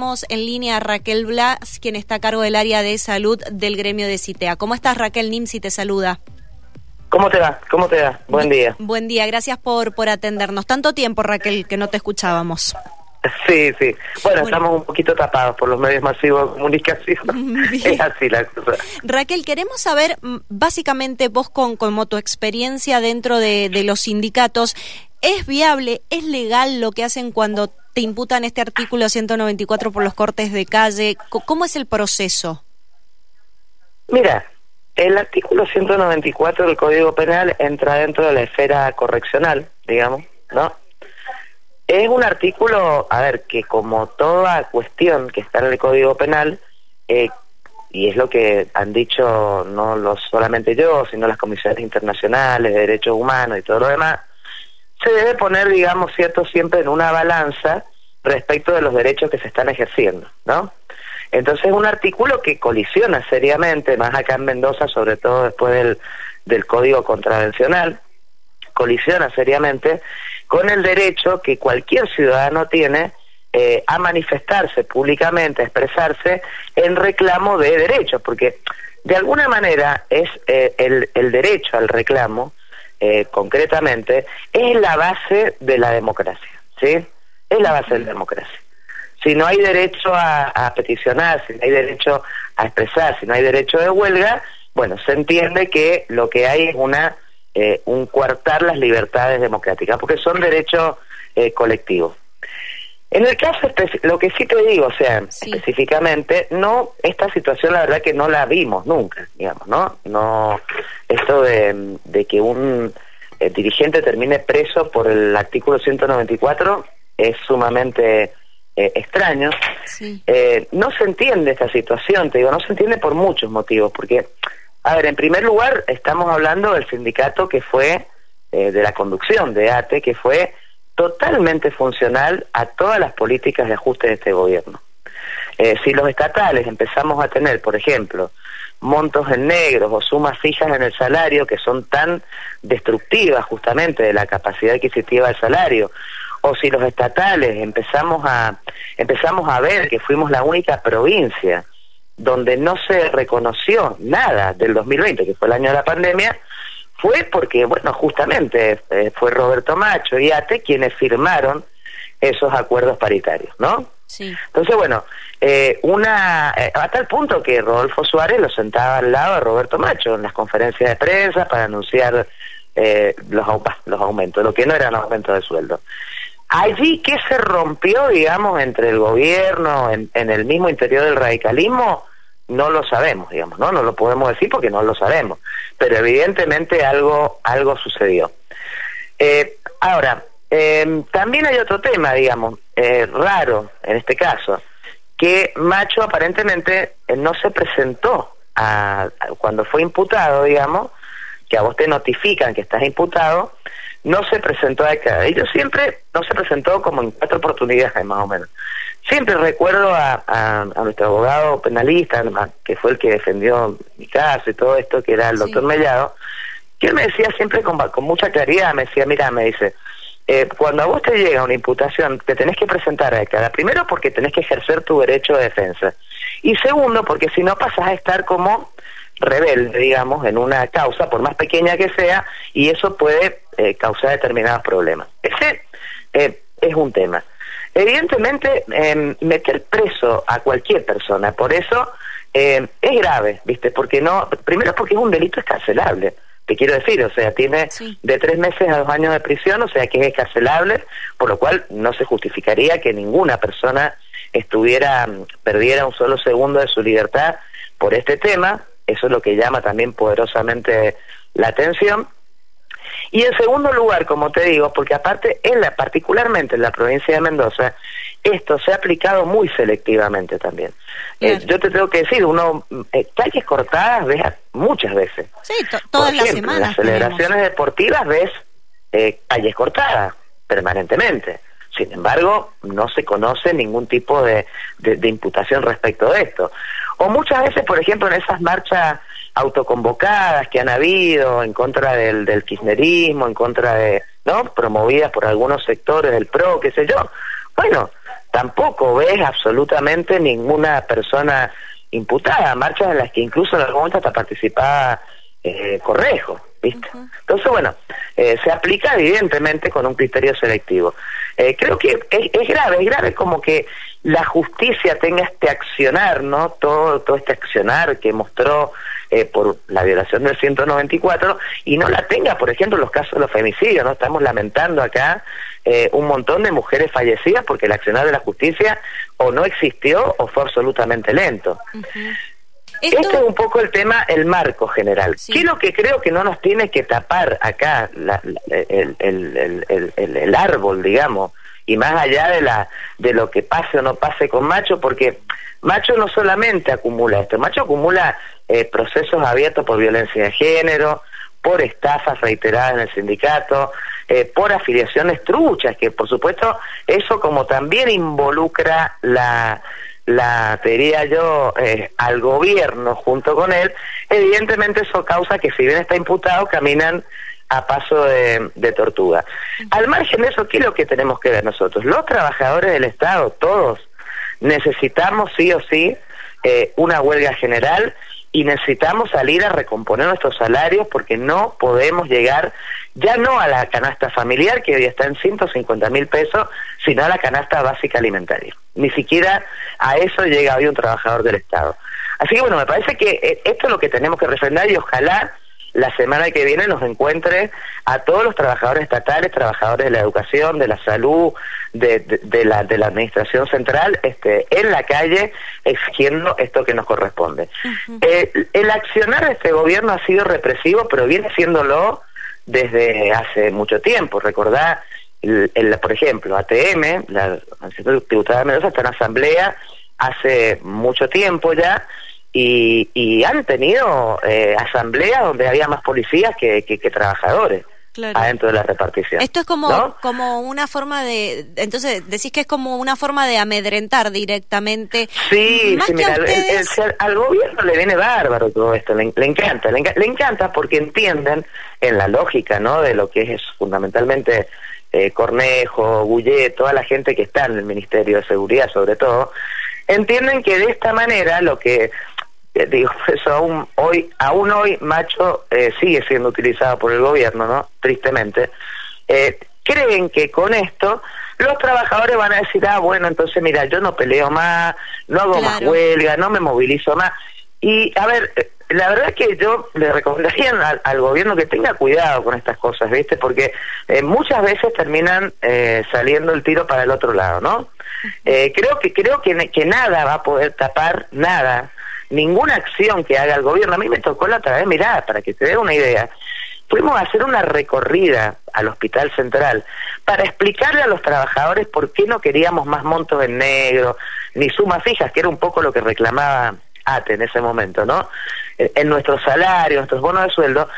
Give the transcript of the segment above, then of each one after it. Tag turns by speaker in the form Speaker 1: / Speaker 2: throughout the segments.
Speaker 1: tenemos en línea a Raquel Blas, quien está a cargo del área de salud del gremio de CITEA. ¿Cómo estás, Raquel Nimsi? Te saluda.
Speaker 2: ¿Cómo te va? ¿Cómo te va? Buen día.
Speaker 1: Buen día, gracias por, por atendernos. Tanto tiempo, Raquel, que no te escuchábamos.
Speaker 2: Sí, sí. Bueno, estamos un poquito tapados por los medios masivos de comunicación. Es así la cosa.
Speaker 1: Raquel, queremos saber, mm, básicamente vos con como tu experiencia dentro de, de los sindicatos, ¿es viable, es legal lo que hacen cuando te imputan este artículo 194 por los cortes de calle? ¿Cómo es el proceso?
Speaker 2: Mira, el artículo 194 del Código Penal entra dentro de la esfera correccional, digamos, ¿no? Es un artículo, a ver, que como toda cuestión que está en el Código Penal, eh, y es lo que han dicho no lo solamente yo, sino las comisiones internacionales de derechos humanos y todo lo demás, se debe poner, digamos, cierto, siempre en una balanza respecto de los derechos que se están ejerciendo, ¿no? Entonces es un artículo que colisiona seriamente, más acá en Mendoza, sobre todo después del, del Código Contravencional, colisiona seriamente con el derecho que cualquier ciudadano tiene eh, a manifestarse públicamente, a expresarse en reclamo de derechos, porque de alguna manera es eh, el, el, derecho al reclamo, eh, concretamente, es la base de la democracia, ¿sí? Es la base de la democracia. Si no hay derecho a, peticionar, si no hay derecho a expresar, si no hay derecho de huelga, bueno, se entiende que lo que hay es una eh, un coartar las libertades democráticas, porque son derechos eh, colectivos. En el caso, lo que sí te digo, o sea, específicamente, no, esta situación la verdad que no la vimos nunca, digamos, ¿no? No, esto de, de que un eh, dirigente termine preso por el artículo 194 es sumamente eh, extraño. Eh, no se entiende esta situación, te digo, no se entiende por muchos motivos, porque a ver, en primer lugar, estamos hablando del sindicato que fue, eh, de la conducción de ATE, que fue totalmente funcional a todas las políticas de ajuste de este gobierno. Eh, si los estatales empezamos a tener, por ejemplo, montos en negros o sumas fijas en el salario que son tan destructivas justamente de la capacidad adquisitiva del salario, o si los estatales empezamos a empezamos a ver que fuimos la única provincia donde no se reconoció nada del 2020, que fue el año de la pandemia, fue porque, bueno, justamente eh, fue Roberto Macho y ATE quienes firmaron esos acuerdos paritarios, ¿no?
Speaker 1: Sí.
Speaker 2: Entonces, bueno, eh, una eh, a tal punto que Rodolfo Suárez lo sentaba al lado de Roberto Macho en las conferencias de prensa para anunciar los, los aumentos, lo que no eran aumentos de sueldo. Allí, ¿qué se rompió, digamos, entre el gobierno, en, en el mismo interior del radicalismo? No lo sabemos, digamos, ¿no? No lo podemos decir porque no lo sabemos, pero evidentemente algo, algo sucedió. Eh, ahora, eh, también hay otro tema, digamos, eh, raro en este caso, que Macho aparentemente no se presentó a, cuando fue imputado, digamos, que a vos te notifican que estás imputado, no se presentó acá. Ellos siempre no se presentó como en cuatro oportunidades más o menos. Siempre recuerdo a, a, nuestro abogado penalista, que fue el que defendió mi caso y todo esto, que era el doctor Mellado, que él me decía siempre con, con mucha claridad, me decía, mira, me dice, eh, cuando a vos te llega una imputación, te tenés que presentar a cada primero porque tenés que ejercer tu derecho de defensa, y segundo porque si no pasas a estar como rebelde, digamos, en una causa, por más pequeña que sea, y eso puede eh, causar determinados problemas. Ese eh, es un tema. Evidentemente, eh, meter preso a cualquier persona, por eso eh, es grave, ¿viste? Porque no, primero porque es un delito escarcelable, te quiero decir, o sea, tiene de tres meses a dos años de prisión, o sea que es escarcelable, por lo cual no se justificaría que ninguna persona estuviera, perdiera un solo segundo de su libertad por este tema, eso es lo que llama también poderosamente la atención. Y en segundo lugar, como te digo, porque aparte, en la, particularmente en la provincia de Mendoza, esto se ha aplicado muy selectivamente también. Eh, yo te tengo que decir, uno, eh, calles cortadas ves muchas veces.
Speaker 1: Sí, todas las semanas. En
Speaker 2: las celebraciones deportivas ves eh, calles cortadas permanentemente. Sin embargo, no se conoce ningún tipo de, de, imputación respecto de esto. O muchas veces, por ejemplo, en esas marchas autoconvocadas que han habido en contra del, del kirchnerismo, en contra de, ¿no? Promovidas por algunos sectores del PRO, qué sé yo. Bueno, tampoco ves absolutamente ninguna persona imputada, marchas en las que incluso en algún momento hasta participaba eh, Correjo, ¿viste? Entonces, bueno, eh, se aplica evidentemente con un criterio selectivo. Eh, creo que es, grave, es grave como que la justicia tenga este accionar, ¿no? Todo, todo este accionar que mostró eh, por la violación del 194 y no la tenga, por ejemplo, en los casos de los femicidios, ¿no? Estamos lamentando acá un montón de mujeres fallecidas porque el accionar de la justicia o no existió o fue absolutamente lento. Esto... Este es un poco el tema, el marco general. Sí. ¿Qué es lo que creo que no nos tiene que tapar acá el, el, el, árbol, digamos? Y más allá de, la, de lo que pase o no pase con Macho, porque Macho no solamente acumula esto, Macho acumula eh, procesos abiertos por violencia de género, por estafas reiteradas en el sindicato, eh, por afiliaciones truchas, que por supuesto eso como también involucra la la diría yo eh, al gobierno junto con él, evidentemente eso causa que si bien está imputado, caminan a paso de, tortuga. Al margen de eso, ¿qué es lo que tenemos que ver nosotros? Los trabajadores del Estado, todos, necesitamos sí o sí eh, una huelga general y necesitamos salir a recomponer nuestros salarios porque no podemos llegar ya no a la canasta familiar que hoy está en 150 mil pesos, sino a la canasta básica alimentaria. Ni siquiera a eso llega hoy un trabajador del Estado. Así que bueno, me parece que eh, esto es lo que tenemos que refrendar y ojalá la semana que viene nos encuentre a todos los trabajadores estatales, trabajadores de la educación, de la salud, de, la, de la administración central, este, en la calle exigiendo esto que nos corresponde. Eh, el accionar de este gobierno ha sido represivo, pero viene siéndolo desde hace mucho tiempo. Recordá, el, por ejemplo, ATM, la Administración Tributada Mendoza, está en asamblea hace mucho tiempo ya y, han tenido eh, asambleas donde había más policías que, que, trabajadores. adentro de la repartición.
Speaker 1: Esto es como, como una forma de, entonces decís que es como una forma de amedrentar directamente.
Speaker 2: Sí, sí mira, al gobierno le viene bárbaro todo esto, le, encanta, le, encanta porque entienden en la lógica, ¿no? De lo que es fundamentalmente eh, Cornejo, Gullet, toda la gente que está en el Ministerio de Seguridad sobre todo, entienden que de esta manera lo que digo, eso aún hoy, aún hoy Macho eh, sigue siendo utilizado por el gobierno, ¿no? Tristemente. Eh, creen que con esto los trabajadores van a decir, ah, bueno, entonces mira, yo no peleo más, no hago más huelga, no me movilizo más. Y, a ver, la verdad es que yo le recomendaría al, gobierno que tenga cuidado con estas cosas, ¿viste? Porque muchas veces terminan saliendo el tiro para el otro lado, ¿no? creo que creo que, que nada va a poder tapar nada ninguna acción que haga el gobierno. A mí me tocó la otra vez, mirá, para que te dé una idea, fuimos a hacer una recorrida al Hospital Central para explicarle a los trabajadores por qué no queríamos más montos en negro, ni sumas fijas, que era un poco lo que reclamaba ATE en ese momento, ¿no? En nuestros salarios, nuestros bonos de sueldo,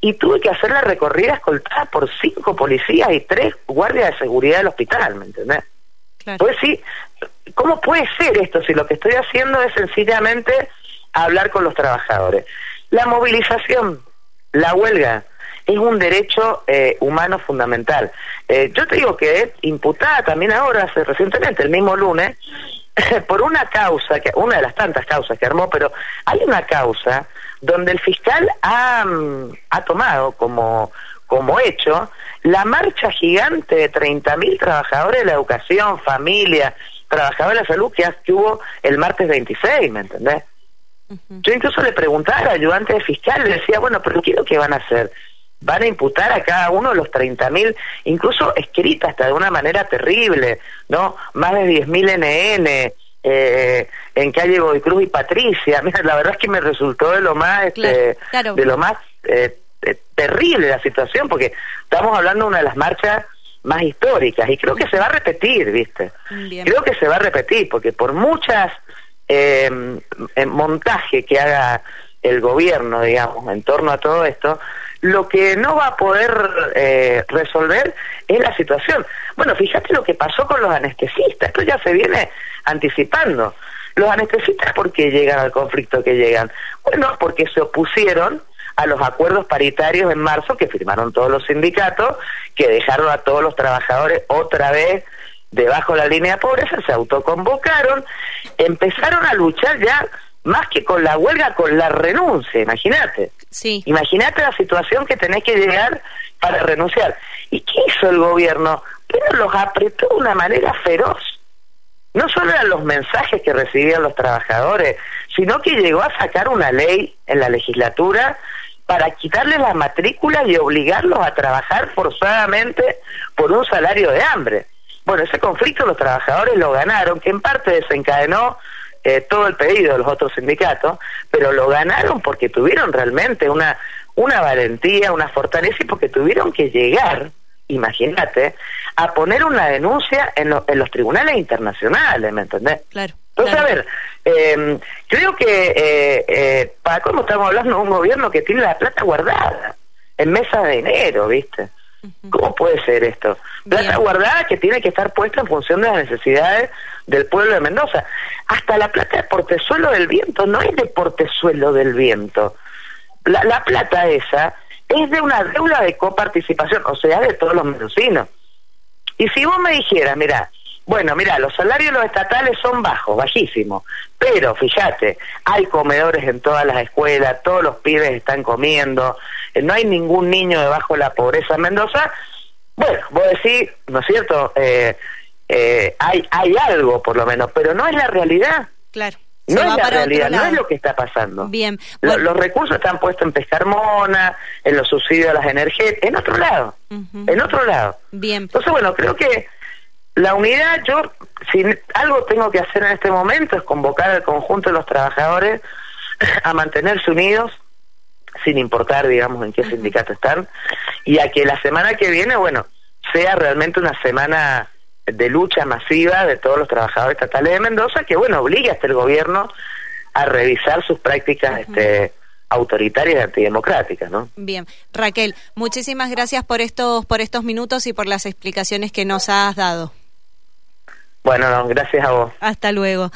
Speaker 2: y tuve que hacer la recorrida escoltada por cinco policías y tres guardias de seguridad del hospital, ¿me entendés? Pues sí, ¿cómo puede ser esto si lo que estoy haciendo es sencillamente hablar con los trabajadores. La movilización, la huelga, es un derecho eh, humano fundamental. Eh, yo te digo que es imputada también ahora, hace, recientemente, el mismo lunes, por una causa, que una de las tantas causas que armó, pero hay una causa donde el fiscal ha, mm, ha tomado como, como hecho la marcha gigante de 30.000 trabajadores de la educación, familia, trabajadores de la salud que, que hubo el martes 26, ¿me entendés? Yo incluso le preguntaba al ayudante de fiscal, le decía, bueno, pero ¿qué es lo que van a hacer? Van a imputar a cada uno los 30.000, incluso escrita hasta de una manera terrible, ¿no? Más de 10.000 NN, eh, en calle Godoy Cruz y Patricia. Mira, la verdad es que me resultó de lo más, este, de lo más eh, eh, terrible la situación, porque estamos hablando de una de las marchas más históricas y creo que se va a repetir, ¿viste? Creo que se va a repetir, porque por muchas eh, montaje que haga el gobierno, digamos, en torno a todo esto, lo que no va a poder eh, resolver es la situación. Bueno, fíjate lo que pasó con los anestesistas, esto ya se viene anticipando. Los anestesistas, ¿por qué llegan al conflicto que llegan? Bueno, porque se opusieron a los acuerdos paritarios en marzo que firmaron todos los sindicatos, que dejaron a todos los trabajadores otra vez debajo de la línea de pobreza, se autoconvocaron, empezaron a luchar ya más que con la huelga, con la renuncia, imagínate.
Speaker 1: Sí.
Speaker 2: Imagínate la situación que tenés que llegar para renunciar. ¿Y qué hizo el gobierno? Pero los apretó de una manera feroz. No solo eran los mensajes que recibían los trabajadores, sino que llegó a sacar una ley en la legislatura para quitarles la matrícula y obligarlos a trabajar forzadamente por un salario de hambre. Bueno, ese conflicto los trabajadores lo ganaron, que en parte desencadenó eh, todo el pedido de los otros sindicatos, pero lo ganaron porque tuvieron realmente una, una valentía, una fortaleza y porque tuvieron que llegar, imagínate, a poner una denuncia en, en los tribunales internacionales, ¿me entendés?
Speaker 1: Claro.
Speaker 2: Entonces, a ver, eh, creo que eh, eh, para cómo estamos hablando de un gobierno que tiene la plata guardada en mesa de dinero, ¿viste? ¿Cómo puede ser esto? Plata guardada que tiene que estar puesta en función de las necesidades del pueblo de Mendoza. Hasta la plata de portezuelo del viento no es de portezuelo del viento. La, la plata esa es de una deuda de coparticipación, o sea, de todos los mendocinos. Y si vos me dijeras, mira, bueno, mira, los salarios los estatales son bajos, bajísimos, pero fíjate, hay comedores en todas las escuelas, todos los pibes están comiendo, eh, no hay ningún niño debajo de la pobreza en Mendoza. Bueno, vos decís, ¿no es cierto? Eh, eh, hay, hay algo por lo menos, pero no es la realidad.
Speaker 1: Claro.
Speaker 2: No es la realidad, no es lo que está pasando.
Speaker 1: Bien.
Speaker 2: Los recursos están puestos en pescar mona, en los subsidios a las energías, en otro lado. En otro lado.
Speaker 1: Bien.
Speaker 2: Entonces, bueno, creo que la unidad, yo, si algo tengo que hacer en este momento es convocar al conjunto de los trabajadores a mantenerse unidos, sin importar, digamos, en qué sindicato están, y a que la semana que viene, bueno, sea realmente una semana de lucha masiva de todos los trabajadores estatales de Mendoza, que, bueno, obligue hasta el gobierno a revisar sus prácticas este, autoritarias y antidemocráticas, ¿no?
Speaker 1: Bien, Raquel, muchísimas gracias por estos por estos minutos y por las explicaciones que nos has dado.
Speaker 2: Bueno, no, gracias a vos.
Speaker 1: Hasta luego.